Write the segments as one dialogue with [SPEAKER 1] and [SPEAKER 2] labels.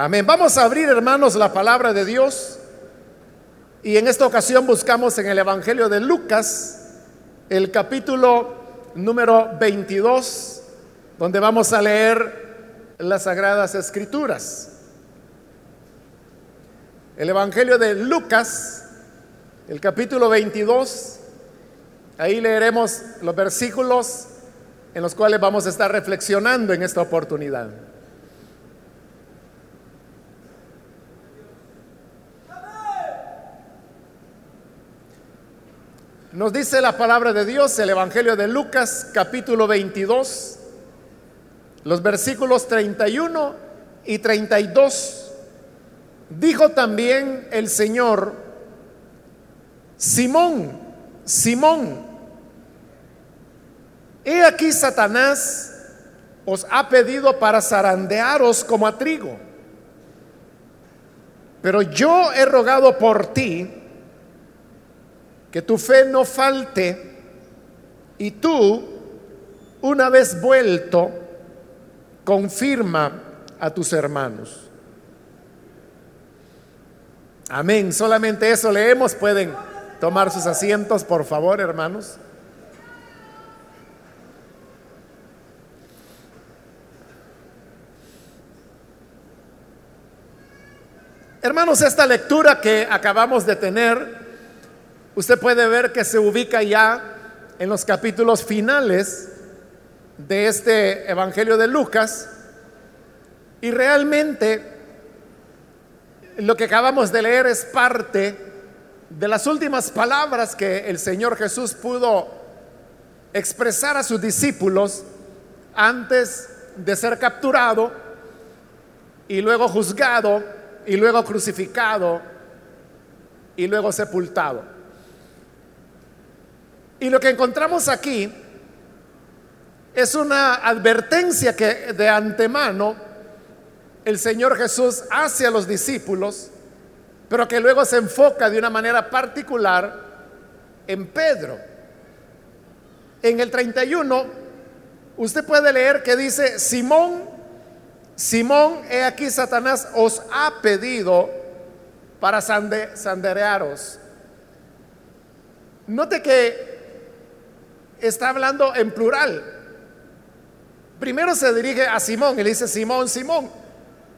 [SPEAKER 1] Amén. Vamos a abrir, hermanos, la palabra de Dios. Y en esta ocasión buscamos en el Evangelio de Lucas, el capítulo número 22, donde vamos a leer las sagradas escrituras. El Evangelio de Lucas, el capítulo 22, ahí leeremos los versículos en los cuales vamos a estar reflexionando en esta oportunidad. Nos dice la palabra de Dios, el Evangelio de Lucas, capítulo 22, los versículos 31 y 32. Dijo también el Señor, Simón, Simón, he aquí Satanás os ha pedido para zarandearos como a trigo, pero yo he rogado por ti que tu fe no falte y tú, una vez vuelto, confirma a tus hermanos. Amén. Solamente eso leemos. Pueden tomar sus asientos, por favor, hermanos. Hermanos, esta lectura que acabamos de tener usted puede ver que se ubica ya en los capítulos finales de este Evangelio de Lucas y realmente lo que acabamos de leer es parte de las últimas palabras que el Señor Jesús pudo expresar a sus discípulos antes de ser capturado y luego juzgado y luego crucificado y luego sepultado. Y lo que encontramos aquí es una advertencia que de antemano el Señor Jesús hace a los discípulos, pero que luego se enfoca de una manera particular en Pedro. En el 31, usted puede leer que dice, Simón, Simón, he aquí Satanás os ha pedido para sanderearos. Note que está hablando en plural. Primero se dirige a Simón y le dice, Simón, Simón.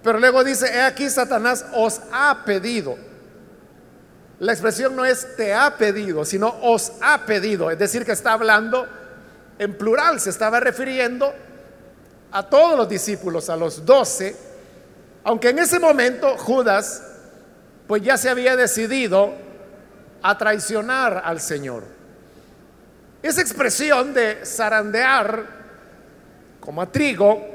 [SPEAKER 1] Pero luego dice, he aquí Satanás os ha pedido. La expresión no es te ha pedido, sino os ha pedido. Es decir, que está hablando en plural. Se estaba refiriendo a todos los discípulos, a los doce. Aunque en ese momento Judas, pues ya se había decidido a traicionar al Señor. Esa expresión de zarandear como a trigo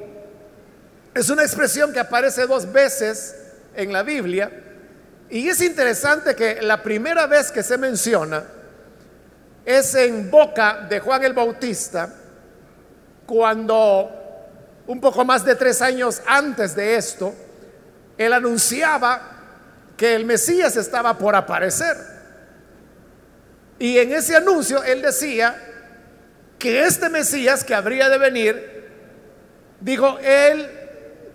[SPEAKER 1] es una expresión que aparece dos veces en la Biblia y es interesante que la primera vez que se menciona es en boca de Juan el Bautista cuando un poco más de tres años antes de esto, él anunciaba que el Mesías estaba por aparecer. Y en ese anuncio él decía que este Mesías que habría de venir, dijo, él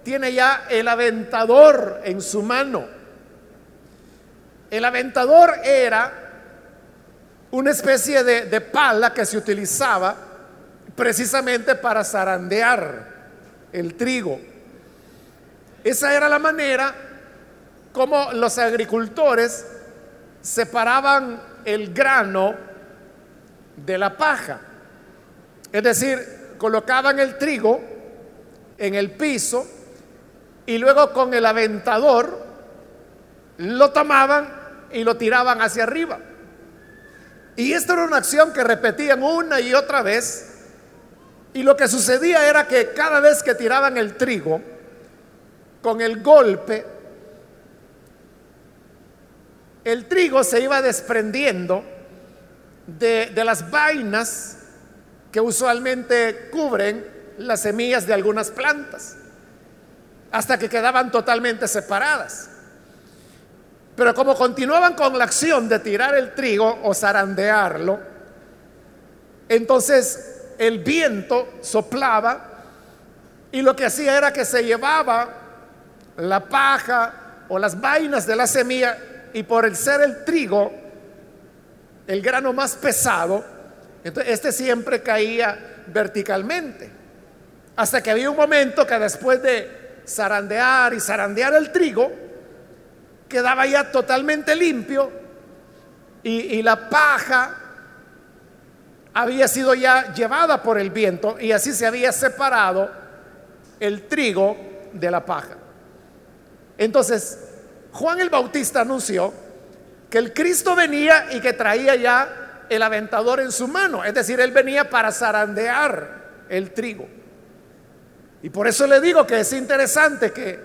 [SPEAKER 1] tiene ya el aventador en su mano. El aventador era una especie de, de pala que se utilizaba precisamente para zarandear el trigo. Esa era la manera como los agricultores separaban el grano de la paja. Es decir, colocaban el trigo en el piso y luego con el aventador lo tomaban y lo tiraban hacia arriba. Y esta era una acción que repetían una y otra vez. Y lo que sucedía era que cada vez que tiraban el trigo, con el golpe, el trigo se iba desprendiendo de, las vainas que usualmente cubren las semillas de algunas plantas, hasta que quedaban totalmente separadas. Pero como continuaban con la acción de tirar el trigo o zarandearlo, entonces el viento soplaba y lo que hacía era que se llevaba la paja o las vainas de la semilla y por el ser el trigo el grano más pesado, entonces este siempre caía verticalmente. Hasta que había un momento que después de zarandear y zarandear el trigo, quedaba ya totalmente limpio y, y la paja había sido ya llevada por el viento y así se había separado el trigo de la paja. Entonces, Juan el Bautista anunció que el Cristo venía y que traía ya el aventador en su mano, es decir, él venía para zarandear el trigo. Y por eso le digo que es interesante que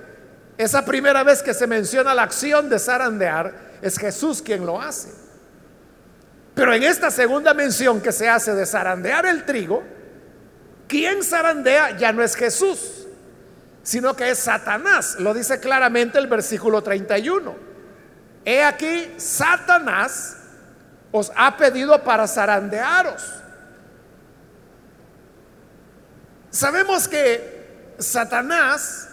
[SPEAKER 1] esa primera vez que se menciona la acción de zarandear es Jesús quien lo hace. Pero en esta segunda mención que se hace de zarandear el trigo, quien zarandea ya no es Jesús, sino que es Satanás. Lo dice claramente el versículo 31. He aquí, Satanás os ha pedido para zarandearos. Sabemos que Satanás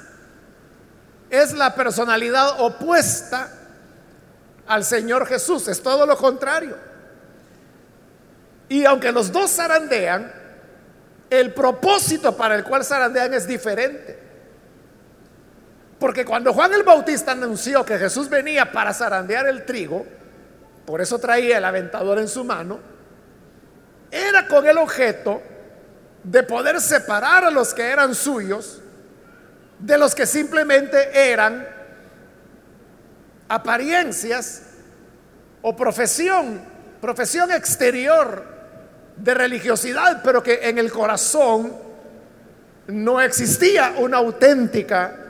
[SPEAKER 1] es la personalidad opuesta al Señor Jesús, es todo lo contrario. Y aunque los dos zarandean, el propósito para el cual zarandean es diferente. Porque cuando Juan el Bautista anunció que Jesús venía para zarandear el trigo, por eso traía el aventador en su mano, era con el objeto de poder separar a los que eran suyos de los que simplemente eran apariencias o profesión, profesión exterior de religiosidad, pero que en el corazón no existía una auténtica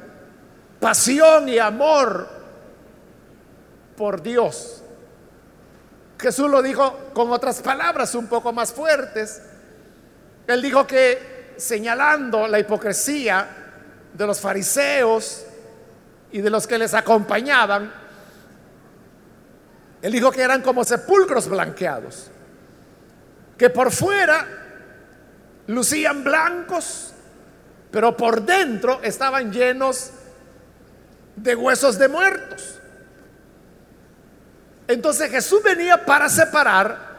[SPEAKER 1] pasión y amor por Dios. Jesús lo dijo con otras palabras un poco más fuertes. Él dijo que señalando la hipocresía de los fariseos y de los que les acompañaban, él dijo que eran como sepulcros blanqueados que por fuera lucían blancos, pero por dentro estaban llenos de huesos de muertos. Entonces Jesús venía para separar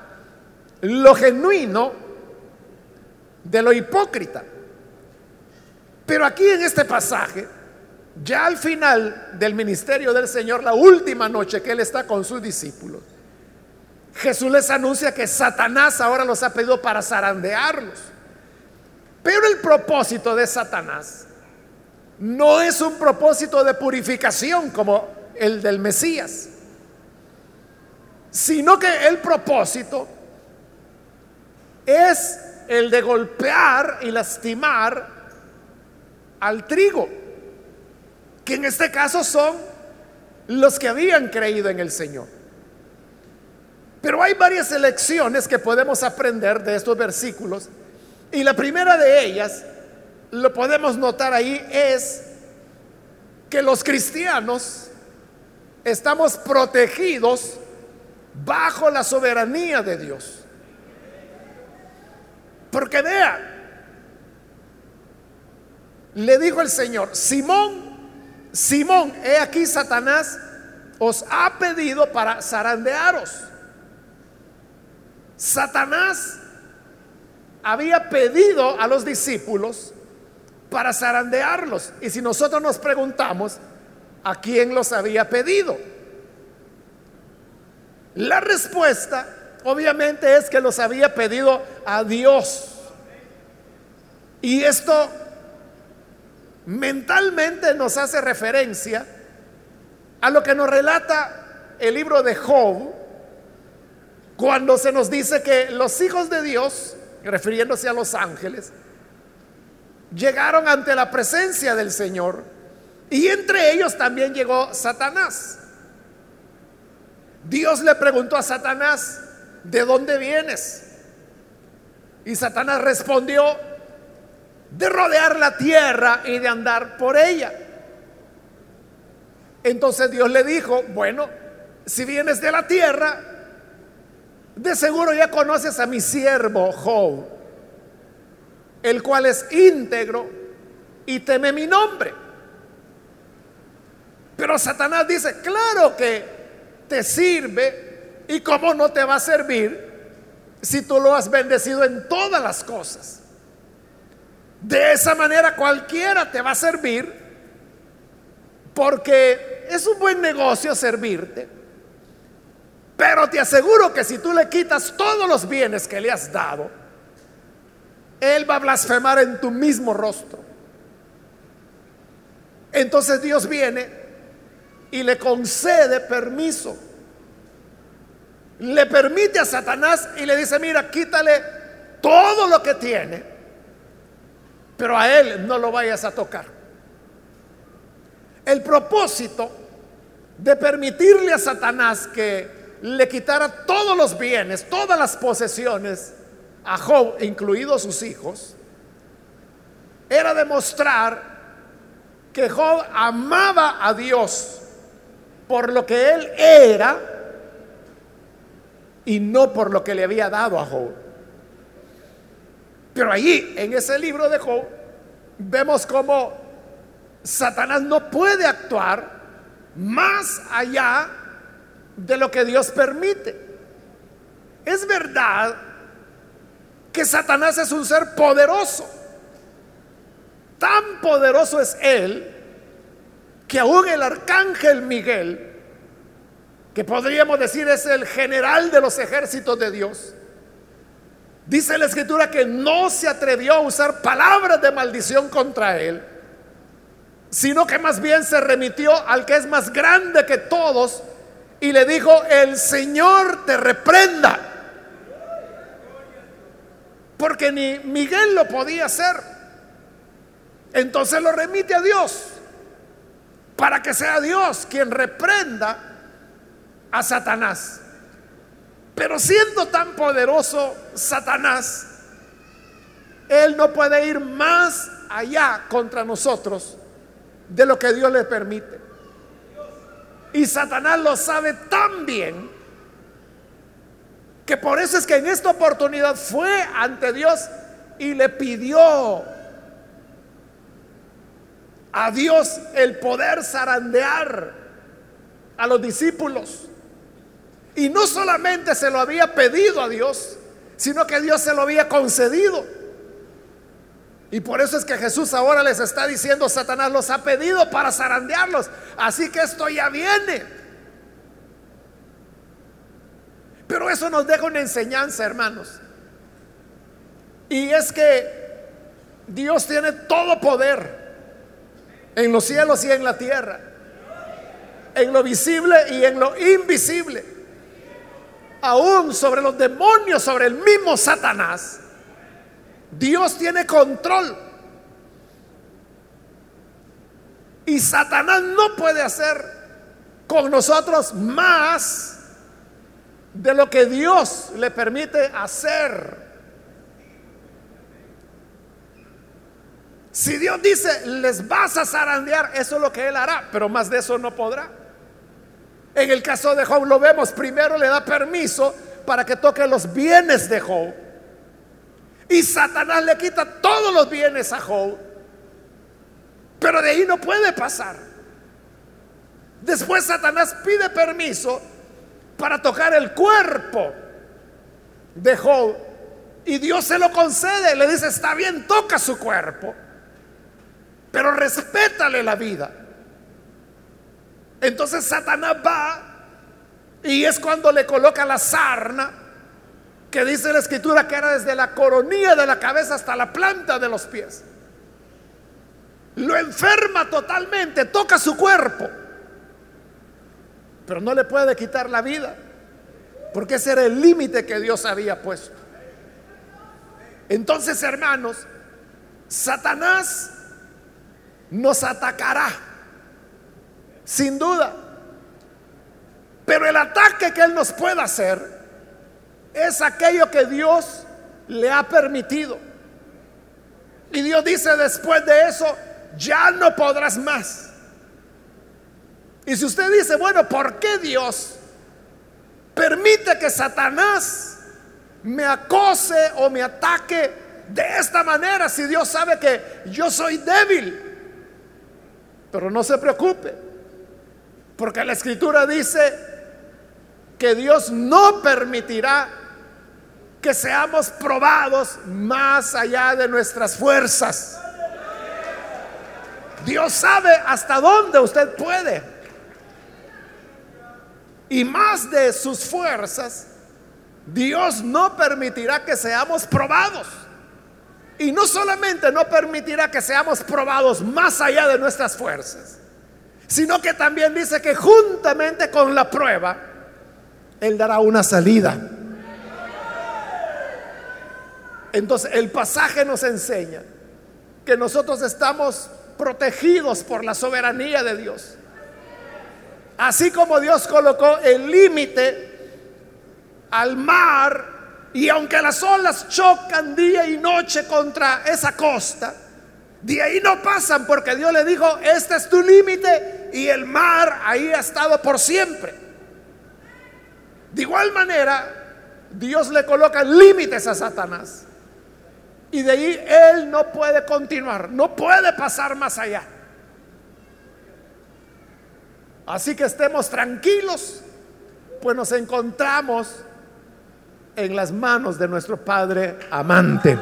[SPEAKER 1] lo genuino de lo hipócrita. Pero aquí en este pasaje, ya al final del ministerio del Señor, la última noche que Él está con sus discípulos, Jesús les anuncia que Satanás ahora los ha pedido para zarandearlos. Pero el propósito de Satanás no es un propósito de purificación como el del Mesías, sino que el propósito es el de golpear y lastimar al trigo, que en este caso son los que habían creído en el Señor. Pero hay varias lecciones que podemos aprender de estos versículos. Y la primera de ellas, lo podemos notar ahí, es que los cristianos estamos protegidos bajo la soberanía de Dios. Porque vea, le dijo el Señor, Simón, Simón, he aquí Satanás os ha pedido para zarandearos. Satanás había pedido a los discípulos para zarandearlos. Y si nosotros nos preguntamos, ¿a quién los había pedido? La respuesta obviamente es que los había pedido a Dios. Y esto mentalmente nos hace referencia a lo que nos relata el libro de Job, cuando se nos dice que los hijos de Dios, refiriéndose a los ángeles, llegaron ante la presencia del Señor y entre ellos también llegó Satanás. Dios le preguntó a Satanás, ¿de dónde vienes? Y Satanás respondió, de rodear la tierra y de andar por ella. Entonces Dios le dijo, bueno, si vienes de la tierra, de seguro ya conoces a mi siervo Job, el cual es íntegro y teme mi nombre. Pero Satanás dice, claro que te sirve y cómo no te va a servir si tú lo has bendecido en todas las cosas. De esa manera cualquiera te va a servir porque es un buen negocio servirte. Pero te aseguro que si tú le quitas todos los bienes que le has dado, Él va a blasfemar en tu mismo rostro. Entonces Dios viene y le concede permiso. Le permite a Satanás y le dice, mira, quítale todo lo que tiene, pero a Él no lo vayas a tocar. El propósito de permitirle a Satanás que le quitara todos los bienes, todas las posesiones a Job, incluidos sus hijos, era demostrar que Job amaba a Dios por lo que él era y no por lo que le había dado a Job. Pero allí, en ese libro de Job, vemos cómo Satanás no puede actuar más allá de lo que Dios permite. Es verdad que Satanás es un ser poderoso. Tan poderoso es él que aún el arcángel Miguel, que podríamos decir es el general de los ejércitos de Dios, dice la escritura que no se atrevió a usar palabras de maldición contra él, sino que más bien se remitió al que es más grande que todos, y le dijo, el Señor te reprenda. Porque ni Miguel lo podía hacer. Entonces lo remite a Dios. Para que sea Dios quien reprenda a Satanás. Pero siendo tan poderoso Satanás, él no puede ir más allá contra nosotros de lo que Dios le permite. Y Satanás lo sabe tan bien que por eso es que en esta oportunidad fue ante Dios y le pidió a Dios el poder zarandear a los discípulos. Y no solamente se lo había pedido a Dios, sino que Dios se lo había concedido. Y por eso es que Jesús ahora les está diciendo, Satanás los ha pedido para zarandearlos. Así que esto ya viene. Pero eso nos deja una enseñanza, hermanos. Y es que Dios tiene todo poder en los cielos y en la tierra. En lo visible y en lo invisible. Aún sobre los demonios, sobre el mismo Satanás. Dios tiene control. Y Satanás no puede hacer con nosotros más de lo que Dios le permite hacer. Si Dios dice, les vas a zarandear, eso es lo que Él hará, pero más de eso no podrá. En el caso de Job lo vemos, primero le da permiso para que toque los bienes de Job. Y Satanás le quita todos los bienes a Job. Pero de ahí no puede pasar. Después Satanás pide permiso para tocar el cuerpo de Job. Y Dios se lo concede. Le dice, está bien, toca su cuerpo. Pero respétale la vida. Entonces Satanás va y es cuando le coloca la sarna que dice la escritura que era desde la coronilla de la cabeza hasta la planta de los pies. Lo enferma totalmente, toca su cuerpo, pero no le puede quitar la vida, porque ese era el límite que Dios había puesto. Entonces, hermanos, Satanás nos atacará, sin duda, pero el ataque que Él nos pueda hacer es aquello que Dios le ha permitido. Y Dios dice después de eso, ya no podrás más. Y si usted dice, bueno, ¿por qué Dios permite que Satanás me acose o me ataque de esta manera si Dios sabe que yo soy débil? Pero no se preocupe, Porque la escritura dice que Dios no permitirá que seamos probados más allá de nuestras fuerzas. Dios sabe hasta dónde usted puede. Y más de sus fuerzas, Dios no permitirá que seamos probados. Y no solamente no permitirá que seamos probados más allá de nuestras fuerzas, sino que también dice que juntamente con la prueba, Él dará una salida. Entonces el pasaje nos enseña que nosotros estamos protegidos por la soberanía de Dios. Así como Dios colocó el límite al mar y aunque las olas chocan día y noche contra esa costa, de ahí no pasan porque Dios le dijo, este es tu límite y el mar ahí ha estado por siempre. De igual manera, Dios le coloca límites a Satanás. Y de ahí él no puede continuar, no puede pasar más allá. Así que estemos tranquilos, pues nos encontramos en las manos de nuestro Padre amante,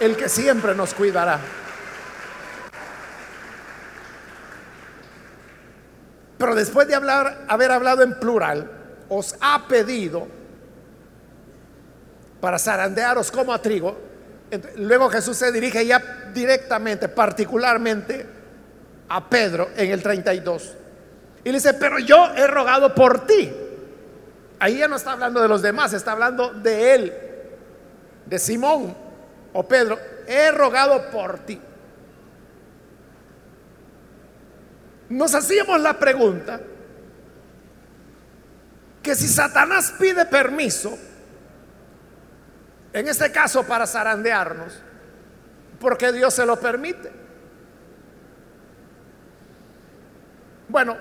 [SPEAKER 1] el que siempre nos cuidará. Pero después de haber hablado en plural, os ha pedido para zarandearos como a trigo. Luego Jesús se dirige ya directamente, particularmente a Pedro en el 32. Y le dice, pero yo he rogado por ti Ahí ya no está hablando de los demás, está hablando de él, de Simón o Pedro. He rogado por ti. Nos hacíamos la pregunta que si Satanás pide permiso, en este caso para zarandearnos, porque Dios se lo permite. Bueno,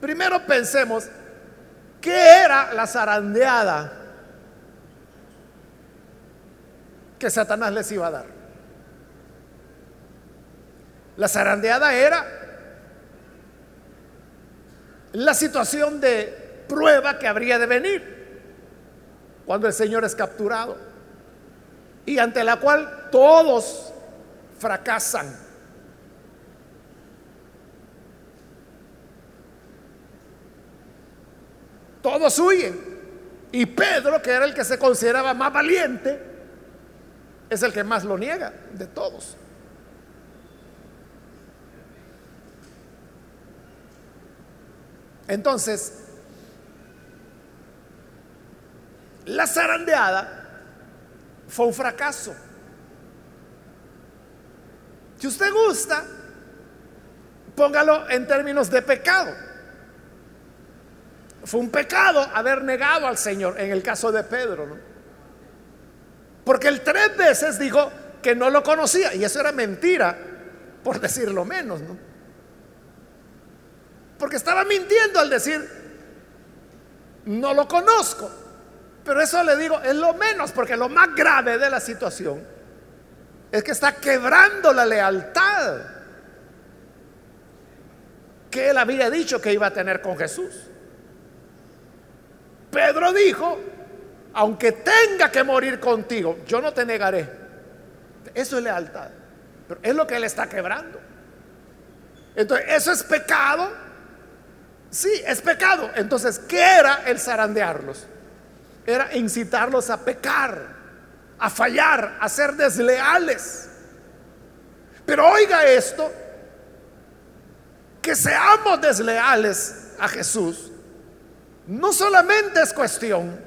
[SPEAKER 1] primero pensemos ¿Qué era la zarandeada que Satanás les iba a dar? La zarandeada era la situación de prueba que habría de venir cuando el Señor es capturado y ante la cual todos fracasan. Todos huyen. Y Pedro, que era el que se consideraba más valiente, es el que más lo niega de todos. Entonces, la zarandeada fue un fracaso. Si usted gusta, póngalo en términos de pecado. Fue un pecado haber negado al Señor en el caso de Pedro, ¿no? Porque él tres veces dijo que no lo conocía y eso era mentira, por decirlo menos, ¿no? Porque estaba mintiendo al decir, no lo conozco. Pero eso le digo, es lo menos, porque lo más grave de la situación es que está quebrando la lealtad que él había dicho que iba a tener con Jesús. Pedro dijo, aunque tenga que morir contigo, yo no te negaré. Eso es lealtad. Pero es lo que él está quebrando. Entonces, ¿eso es pecado? Sí, es pecado. Entonces, ¿qué era el zarandearlos? Era incitarlos a pecar, a fallar, a ser desleales. Pero oiga esto, que seamos desleales a Jesús no solamente es cuestión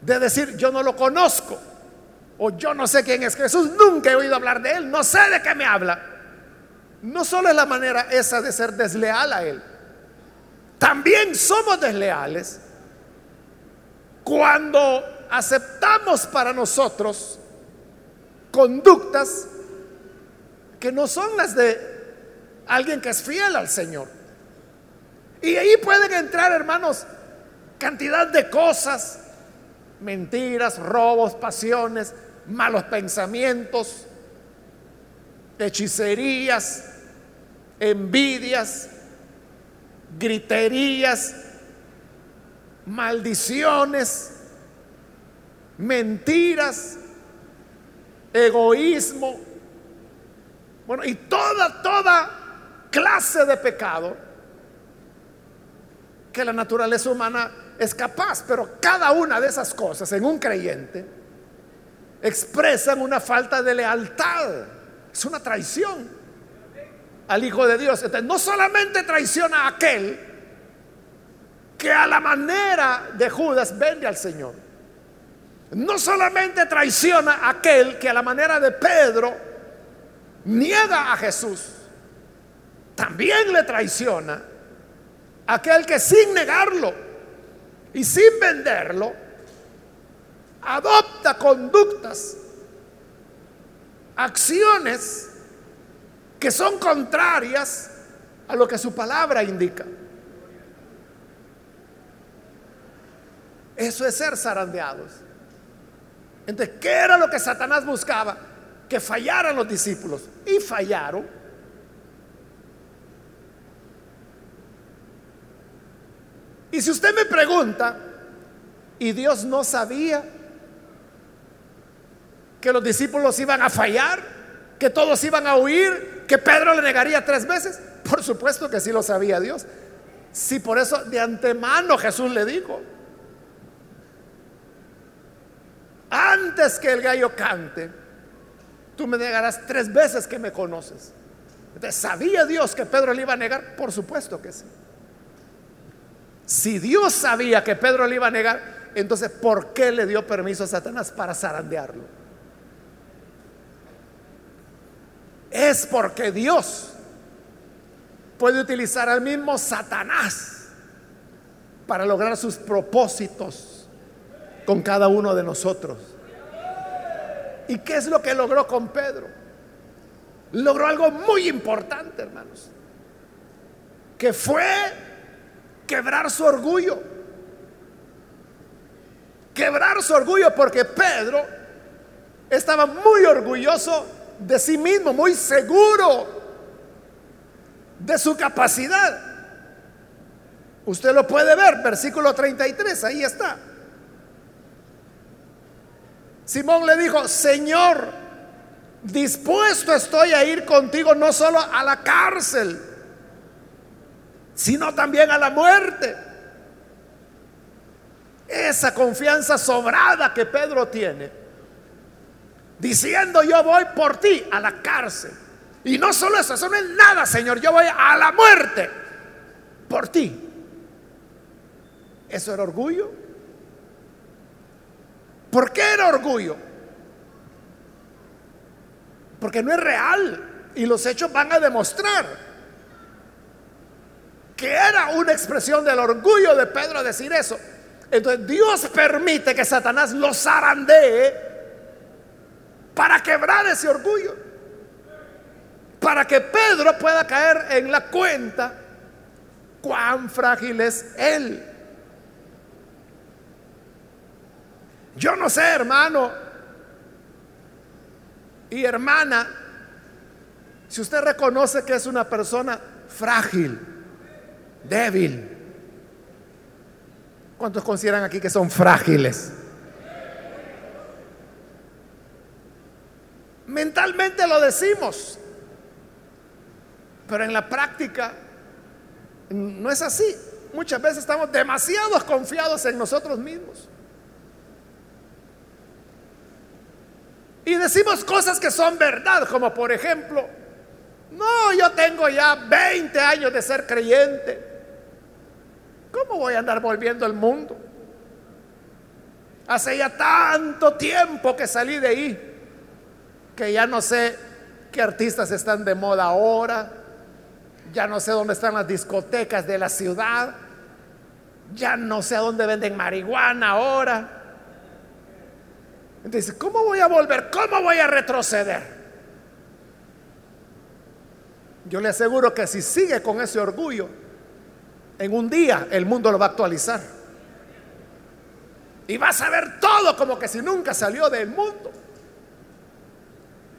[SPEAKER 1] de decir yo no lo conozco o yo no sé quién es Jesús, nunca he oído hablar de él, no sé de qué me habla. No solo es la manera esa de ser desleal a él, también somos desleales cuando aceptamos para nosotros conductas que no son las de alguien que es fiel al Señor. Y ahí pueden entrar, hermanos, cantidad de cosas, mentiras, robos, pasiones, malos pensamientos, hechicerías, envidias, griterías, maldiciones, mentiras, egoísmo, bueno, y toda, toda clase de pecado que la naturaleza humana es capaz, pero cada una de esas cosas en un creyente expresan una falta de lealtad, es una traición al Hijo de Dios. Entonces, no solamente traiciona a aquel que a la manera de Judas vende al Señor, no solamente traiciona a aquel que a la manera de Pedro niega a Jesús, también le traiciona aquel que sin negarlo y sin venderlo, adopta conductas, acciones que son contrarias a lo que su palabra indica. Eso es ser zarandeados. Entonces, ¿qué era lo que Satanás buscaba? Que fallaran los discípulos. Y fallaron. Y si usted me pregunta, ¿y Dios no sabía que los discípulos iban a fallar? ¿Que todos iban a huir? ¿Que Pedro le negaría tres veces? Por supuesto que sí lo sabía Dios. Si por eso de antemano Jesús le dijo, antes que el gallo cante, tú me negarás tres veces que me conoces. Entonces, ¿sabía Dios que Pedro le iba a negar? Por supuesto que sí. Si Dios sabía que Pedro le iba a negar, entonces ¿por qué le dio permiso a Satanás para zarandearlo? Es porque Dios puede utilizar al mismo Satanás para lograr sus propósitos con cada uno de nosotros. ¿Y qué es lo que logró con Pedro? Logró algo muy importante, hermanos, que fue quebrar su orgullo. Quebrar su orgullo porque Pedro estaba muy orgulloso de sí mismo, muy seguro de su capacidad. Usted lo puede ver, versículo 33, ahí está. Simón le dijo, Señor, dispuesto estoy a ir contigo no solo a la cárcel, sino también a la muerte. Esa confianza sobrada que Pedro tiene, diciendo yo voy por ti a la cárcel. Y no solo eso, eso no es nada, Señor, yo voy a la muerte por ti. ¿Eso era orgullo? ¿Por qué era orgullo? Porque no es real y los hechos van a demostrar que era una expresión del orgullo de Pedro decir eso. Entonces Dios permite que Satanás lo zarandee para quebrar ese orgullo. Para que Pedro pueda caer en la cuenta cuán frágil es él. Yo no sé, hermano y hermana, si usted reconoce que es una persona frágil débil. ¿Cuántos consideran aquí que son frágiles? Mentalmente lo decimos, pero en la práctica no es así. Muchas veces estamos demasiado confiados en nosotros mismos. Y decimos cosas que son verdad, como por ejemplo, no, yo tengo ya 20 años de ser creyente. ¿Cómo voy a andar volviendo al mundo? Hace ya tanto tiempo que salí de ahí, que ya no sé qué artistas están de moda ahora, ya no sé dónde están las discotecas de la ciudad, ya no sé a dónde venden marihuana ahora. Entonces, ¿cómo voy a volver? ¿Cómo voy a retroceder? Yo le aseguro que si sigue con ese orgullo, en un día el mundo lo va a actualizar. Y vas a ver todo como que si nunca salió del mundo.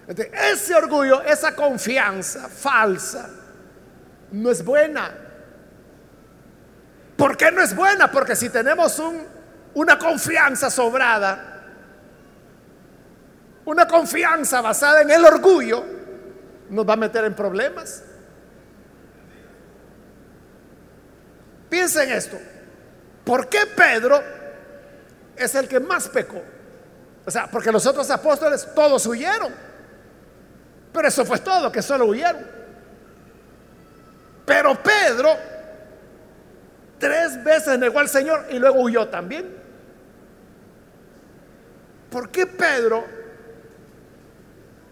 [SPEAKER 1] ese orgullo, esa confianza falsa, no es buena. ¿Por qué no es buena? Porque si tenemos una confianza sobrada, una confianza basada en el orgullo, nos va a meter en problemas. Piensen esto. ¿Por qué Pedro es el que más pecó? O sea, porque los otros apóstoles todos huyeron. Pero eso fue todo, que solo huyeron. Pero Pedro tres veces negó al Señor y luego huyó también. ¿Por qué Pedro,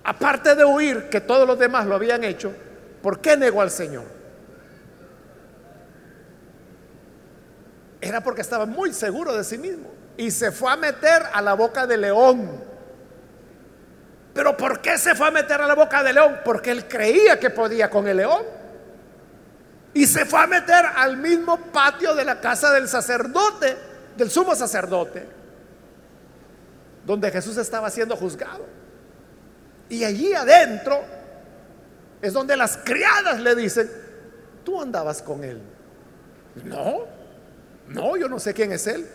[SPEAKER 1] aparte de huir, que todos los demás lo habían hecho, ¿por qué negó al Señor? Era porque estaba muy seguro de sí mismo y se fue a meter a la boca de león. Pero ¿por qué se fue a meter a la boca del león? Porque él creía que podía con el león. Y se fue a meter al mismo patio de la casa del sacerdote, del sumo sacerdote, donde Jesús estaba siendo juzgado. Y allí adentro es donde las criadas le dicen, tú andabas con él. No, no, yo no sé quién es él.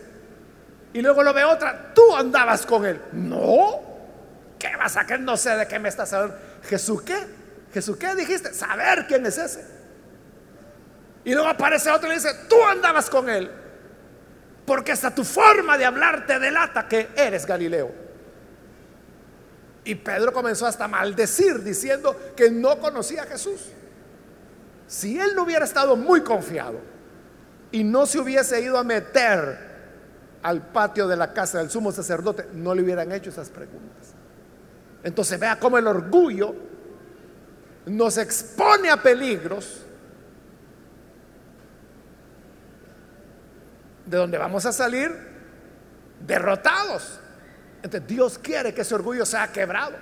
[SPEAKER 1] Y luego lo ve otra, tú andabas con él. No, ¿Qué vas a que no sé de qué me estás hablando? ¿Jesús qué? ¿Jesús qué dijiste? Saber quién es ese. Y luego aparece otro y dice, tú andabas con él. Porque hasta tu forma de hablar te delata que eres Galileo. Y Pedro comenzó hasta a maldecir diciendo que no conocía a Jesús. Si él no hubiera estado muy confiado y no se hubiese ido a meter al patio de la casa del sumo sacerdote, no le hubieran hecho esas preguntas. Entonces vea cómo el orgullo nos expone a peligros de donde vamos a salir derrotados. Entonces Dios quiere que ese orgullo sea quebrado.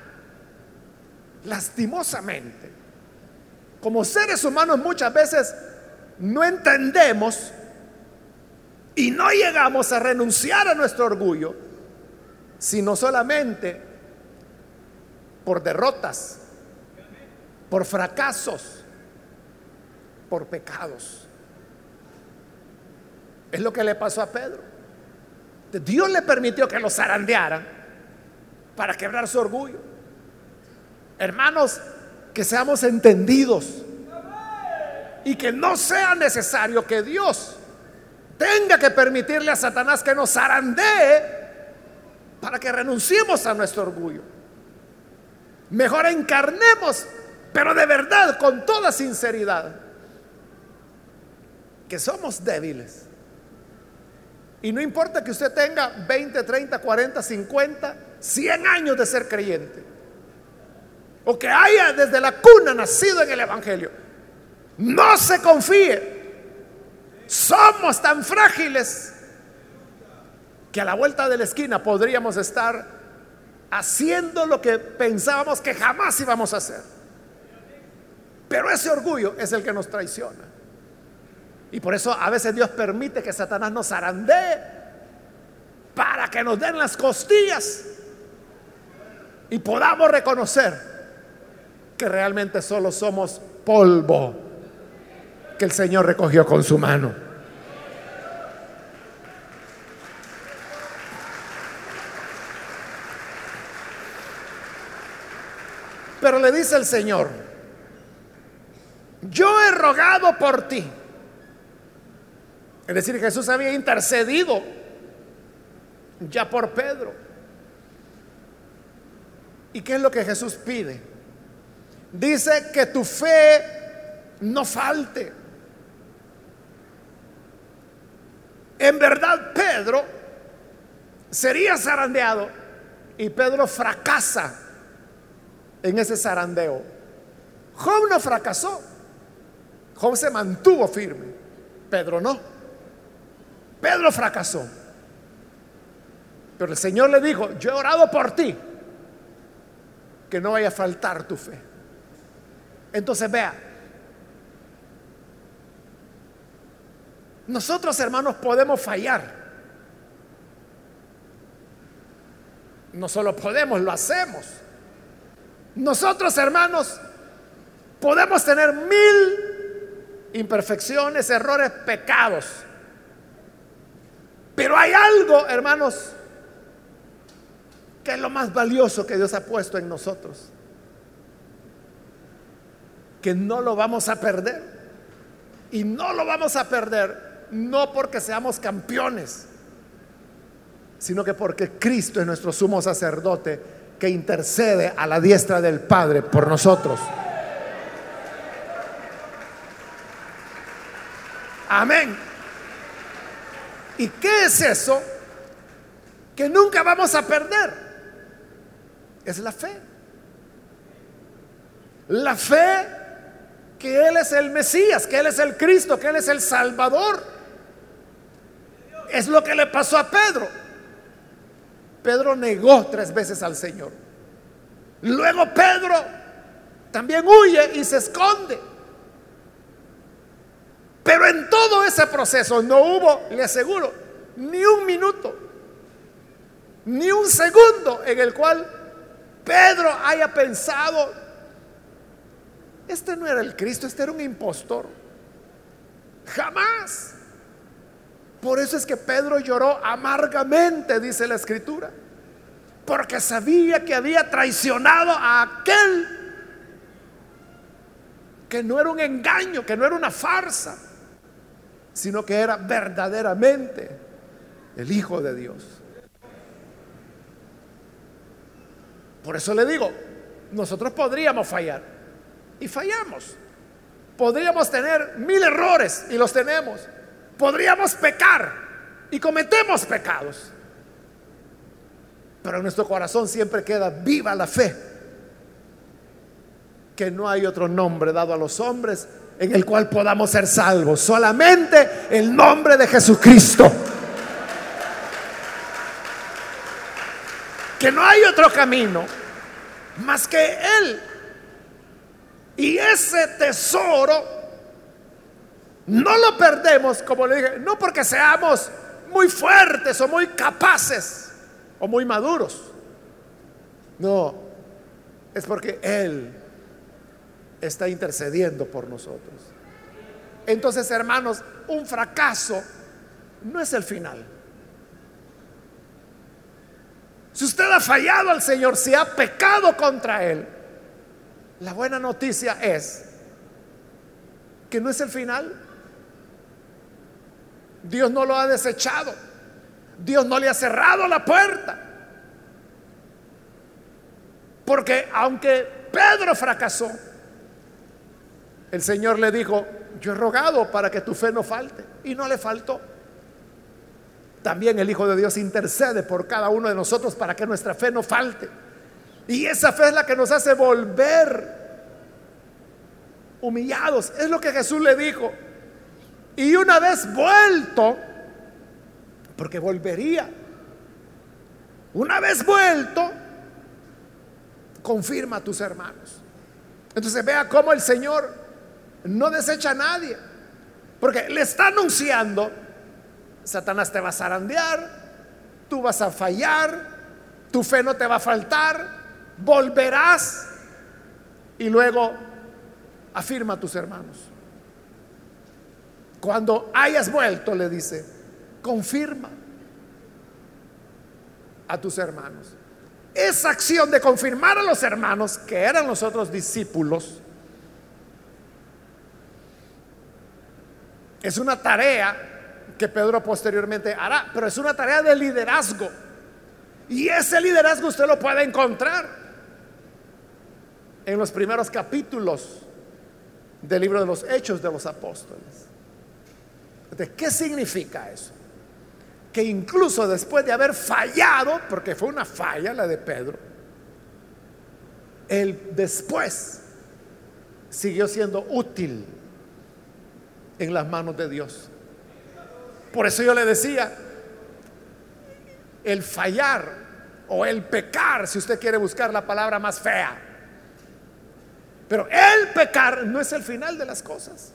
[SPEAKER 1] Lastimosamente, como seres humanos muchas veces no entendemos y no llegamos a renunciar a nuestro orgullo, sino solamente por derrotas, por fracasos, por pecados. Es lo que le pasó a Pedro. Dios le permitió que lo zarandearan para quebrar su orgullo. Hermanos, que seamos entendidos y que no sea necesario que Dios tenga que permitirle a Satanás que nos zarandee para que renunciemos a nuestro orgullo. Mejor encarnemos, pero de verdad, con toda sinceridad, que somos débiles. Y no importa que usted tenga 20, 30, 40, 50, 100 años de ser creyente. O que haya desde la cuna nacido en el Evangelio. No se confíe. Somos tan frágiles que a la vuelta de la esquina podríamos estar haciendo lo que pensábamos que jamás íbamos a hacer. Pero ese orgullo es el que nos traiciona. Y por eso a veces Dios permite que Satanás nos zarandee para que nos den las costillas y podamos reconocer que realmente solo somos polvo que el Señor recogió con su mano. Pero le dice el Señor, yo he rogado por ti. Es decir, Jesús había intercedido ya por Pedro. ¿Y qué es lo que Jesús pide? Dice que tu fe no falte. En verdad, Pedro sería zarandeado y Pedro fracasa en ese zarandeo. Job no fracasó. Job se mantuvo firme. Pedro no. Pedro fracasó. Pero el Señor le dijo, yo he orado por ti. Que no vaya a faltar tu fe. Entonces vea, nosotros hermanos podemos fallar. No solo podemos, lo hacemos. Nosotros, hermanos, podemos tener mil imperfecciones, errores, pecados. Pero hay algo, hermanos, que es lo más valioso que Dios ha puesto en nosotros. Que no lo vamos a perder. Y no lo vamos a perder no porque seamos campeones, sino que porque Cristo es nuestro sumo sacerdote que intercede a la diestra del Padre por nosotros. Amén. ¿Y qué es eso que nunca vamos a perder? Es la fe. La fe que Él es el Mesías, que Él es el Cristo, que Él es el Salvador. Es lo que le pasó a Pedro. Pedro negó tres veces al Señor. Luego Pedro también huye y se esconde. Pero en todo ese proceso no hubo, le aseguro, ni un minuto, ni un segundo en el cual Pedro haya pensado, este no era el Cristo, este era un impostor. Jamás. Por eso es que Pedro lloró amargamente, dice la escritura, porque sabía que había traicionado a aquel que no era un engaño, que no era una farsa sino que era verdaderamente el Hijo de Dios. Por eso le digo, nosotros podríamos fallar y fallamos. Podríamos tener mil errores y los tenemos. Podríamos pecar y cometemos pecados. Pero en nuestro corazón siempre queda viva la fe. Que no hay otro nombre dado a los hombres en el cual podamos ser salvos. Solamente el nombre de Jesucristo. Que no hay otro camino más que Él. Y ese tesoro no lo perdemos, como le dije, no porque seamos muy fuertes o muy capaces o muy maduros. No, es porque Él está intercediendo por nosotros. Entonces, hermanos, un fracaso no es el final. Si usted ha fallado al Señor, si ha pecado contra Él, la buena noticia es que no es el final. Dios no lo ha desechado. Dios no le ha cerrado la puerta. Porque aunque Pedro fracasó, el Señor le dijo, yo he rogado para que tu fe no falte. Y no le faltó. También el Hijo de Dios intercede por cada uno de nosotros para que nuestra fe no falte. Y esa fe es la que nos hace volver humillados. Es lo que Jesús le dijo. Y una vez vuelto, porque volvería, una vez vuelto, confirma a tus hermanos. Entonces vea cómo el Señor no desecha a nadie. Porque le está anunciando, Satanás te va a zarandear, tú vas a fallar, tu fe no te va a faltar, volverás y luego afirma a tus hermanos. Cuando hayas vuelto, le dice, confirma a tus hermanos. Esa acción de confirmar a los hermanos, que eran los otros discípulos, Es una tarea que Pedro posteriormente hará, pero es una tarea de liderazgo. Y ese liderazgo usted lo puede encontrar en los primeros capítulos del libro de los Hechos de los Apóstoles. ¿De qué significa eso? Que incluso después de haber fallado, porque fue una falla la de Pedro, él después siguió siendo útil en las manos de Dios. Por eso yo le decía, el fallar o el pecar, si usted quiere buscar la palabra más fea. Pero el pecar no es el final de las cosas.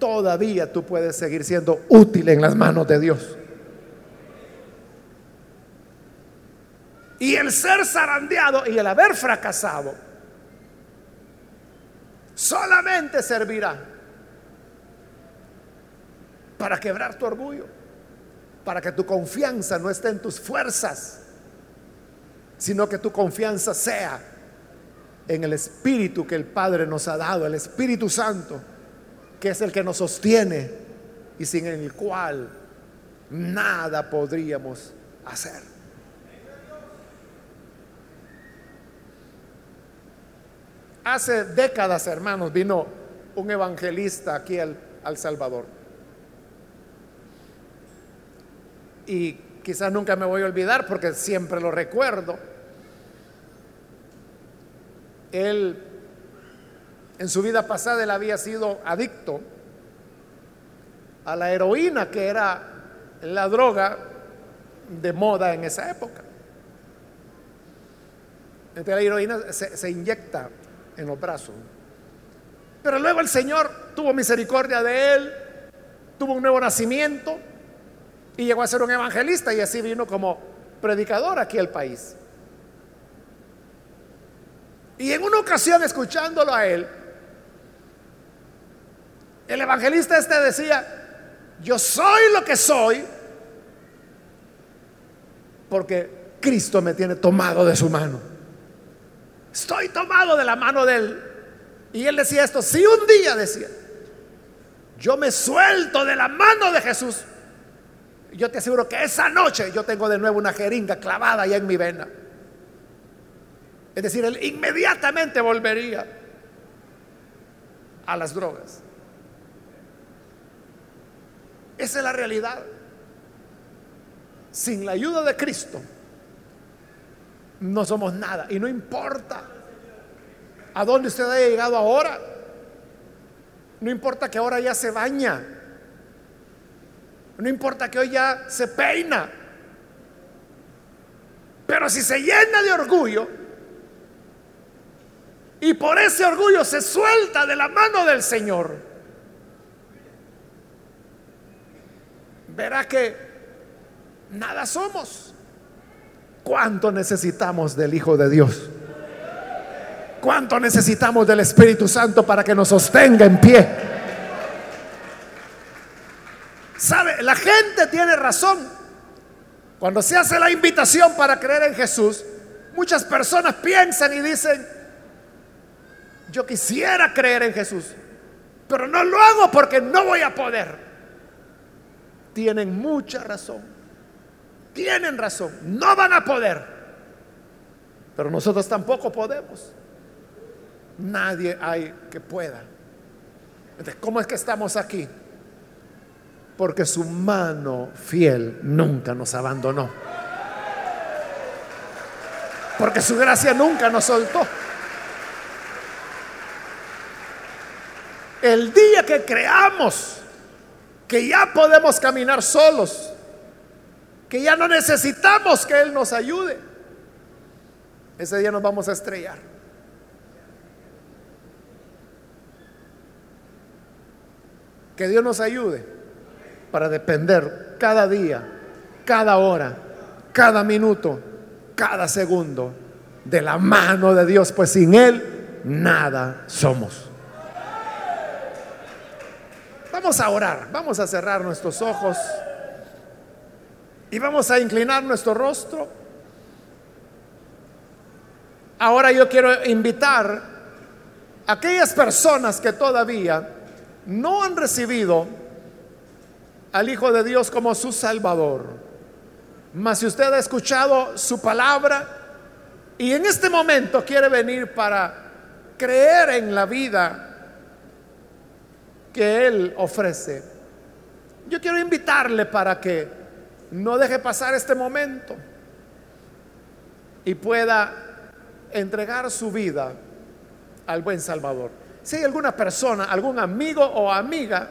[SPEAKER 1] Todavía tú puedes seguir siendo útil en las manos de Dios. Y el ser zarandeado y el haber fracasado solamente servirá para quebrar tu orgullo, para que tu confianza no esté en tus fuerzas, sino que tu confianza sea en el Espíritu que el Padre nos ha dado, el Espíritu Santo, que es el que nos sostiene y sin el cual nada podríamos hacer. Hace décadas, hermanos, vino un evangelista aquí al, Salvador. Y quizás nunca me voy a olvidar porque siempre lo recuerdo. Él, en su vida pasada, él había sido adicto a la heroína, que era la droga de moda en esa época. Entonces la heroína se, se inyecta en los brazos. Pero luego el Señor tuvo misericordia de él, tuvo un nuevo nacimiento y llegó a ser un evangelista y así vino como predicador aquí al país. Y en una ocasión escuchándolo a él, el evangelista este decía, yo soy lo que soy porque Cristo me tiene tomado de su mano. Estoy tomado de la mano de él. Y él decía esto, si un día decía, yo me suelto de la mano de Jesús, yo te aseguro que esa noche yo tengo de nuevo una jeringa clavada ya en mi vena. Es decir, él inmediatamente volvería a las drogas. Esa es la realidad. Sin la ayuda de Cristo, no somos nada. Y no importa a dónde usted haya llegado ahora. No importa que ahora ya se baña. No importa que hoy ya se peina. Pero si se llena de orgullo y por ese orgullo se suelta de la mano del Señor, verá que nada somos. ¿Cuánto necesitamos del Hijo de Dios? ¿Cuánto necesitamos del Espíritu Santo para que nos sostenga en pie? ¿Sabe? La gente tiene razón. Cuando se hace la invitación para creer en Jesús, muchas personas piensan y dicen, yo quisiera creer en Jesús, pero no lo hago porque no voy a poder. Tienen mucha razón. Tienen razón, no van a poder. Pero nosotros tampoco podemos. Nadie hay que pueda. Entonces, ¿cómo es que estamos aquí? Porque su mano fiel nunca nos abandonó. Porque su gracia nunca nos soltó. El día que creamos que ya podemos caminar solos, que ya no necesitamos que Él nos ayude, ese día nos vamos a estrellar. Que Dios nos ayude para depender cada día, cada hora, cada minuto, cada segundo de la mano de Dios, pues sin Él nada somos. Vamos a orar, vamos a cerrar nuestros ojos. Y vamos a inclinar nuestro rostro. Ahora yo quiero invitar a aquellas personas que todavía no han recibido al Hijo de Dios como su Salvador. Mas si usted ha escuchado su palabra y en este momento quiere venir para creer en la vida que Él ofrece, yo quiero invitarle para que no deje pasar este momento y pueda entregar su vida al buen Salvador. Si hay alguna persona, algún amigo o amiga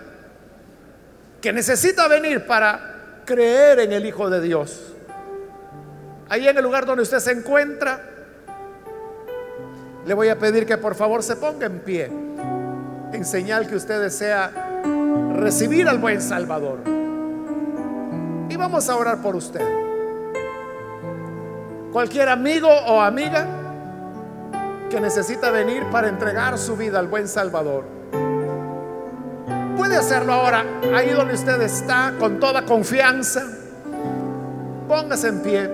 [SPEAKER 1] que necesita venir para creer en el Hijo de Dios, ahí en el lugar donde usted se encuentra, le voy a pedir que por favor se ponga en pie en señal que usted desea recibir al buen Salvador. Y vamos a orar por usted. Cualquier amigo o amiga que necesita venir para entregar su vida al buen Salvador. Puede hacerlo ahora, ahí donde usted está, con toda confianza. Póngase en pie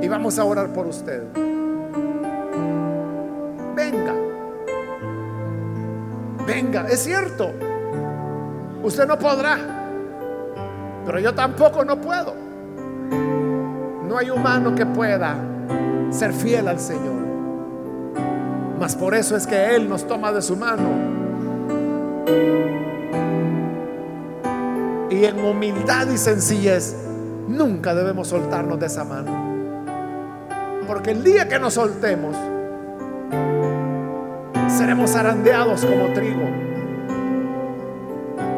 [SPEAKER 1] y vamos a orar por usted. Venga, es cierto, usted no podrá, pero yo tampoco no puedo. No hay humano que pueda ser fiel al Señor. Mas por eso es que Él nos toma de su mano. Y en humildad y sencillez nunca debemos soltarnos de esa mano. Porque el día que nos soltemos, seremos arandeados como trigo.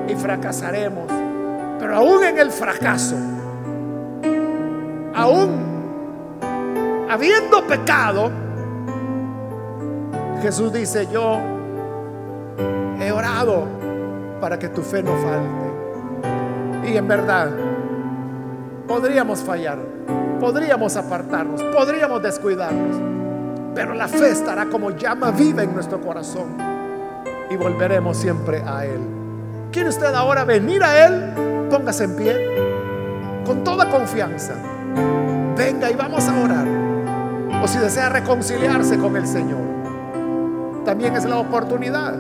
[SPEAKER 1] Y fracasaremos. Pero aún en el fracaso, aún habiendo pecado, Jesús dice, yo he orado para que tu fe no falte. Y en verdad, podríamos fallar, podríamos apartarnos, podríamos descuidarnos, pero la fe estará como llama viva en nuestro corazón y volveremos siempre a Él. ¿Quiere usted ahora venir a Él? Póngase en pie con toda confianza. Venga y vamos a orar. O si desea reconciliarse con el Señor también es la oportunidad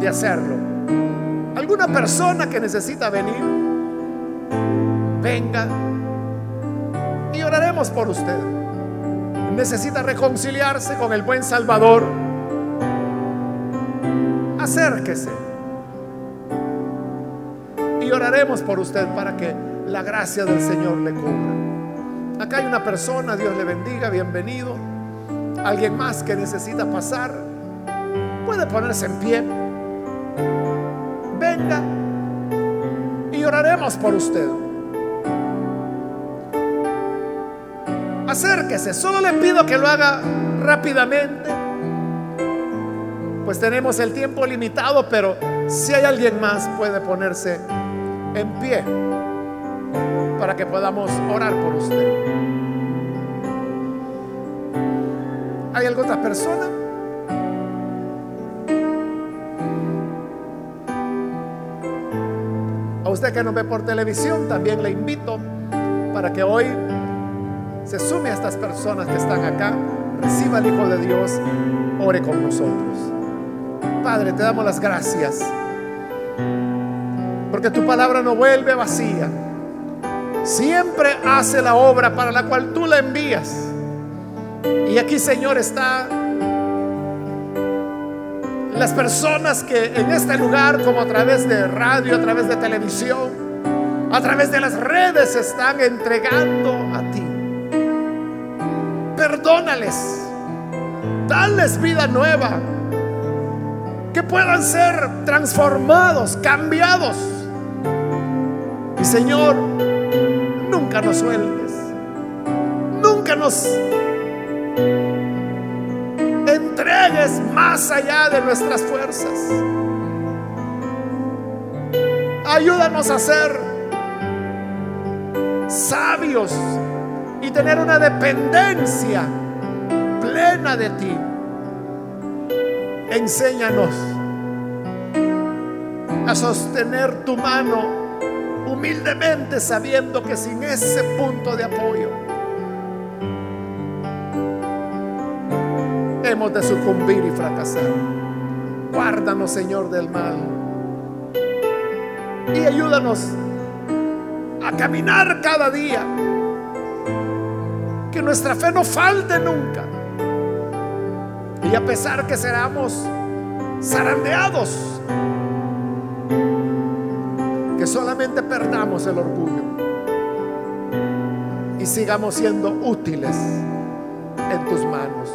[SPEAKER 1] de hacerlo. ¿Alguna persona que necesita venir? Venga y oraremos por usted. Necesita reconciliarse con el buen Salvador. Acérquese. Y oraremos por usted para que la gracia del Señor le cubra. Acá hay una persona, Dios le bendiga, bienvenido. Alguien más que necesita pasar, puede ponerse en pie. Venga y oraremos por usted. Acérquese, solo le pido que lo haga rápidamente. Pues tenemos el tiempo limitado, pero si hay alguien más puede ponerse en pie para que podamos orar por usted. ¿Hay alguna otra persona? A usted que nos ve por televisión, también le invito para que hoy se sume a estas personas que están acá, reciba al Hijo de Dios, ore con nosotros. Padre, te damos las gracias, porque tu palabra no vuelve vacía, siempre hace la obra para la cual tú la envías. Y aquí, Señor, está las personas que en este lugar, como a través de radio, a través de televisión, a través de las redes, están entregando. Perdónales, dales vida nueva, que puedan ser transformados, cambiados. Y Señor, nunca nos sueltes, nunca nos entregues más allá de nuestras fuerzas. Ayúdanos a ser sabios y tener una dependencia plena de ti. Enséñanos a sostener tu mano humildemente sabiendo que sin ese punto de apoyo hemos de sucumbir y fracasar. Guárdanos, Señor, del mal. Y ayúdanos a caminar cada día. Que nuestra fe no falte nunca. Y a pesar que seramos zarandeados, que solamente perdamos el orgullo y sigamos siendo útiles en tus manos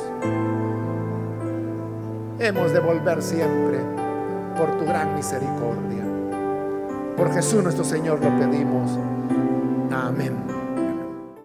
[SPEAKER 1] hemos de volver siempre por tu gran misericordia. Por Jesús nuestro Señor lo pedimos. Amén.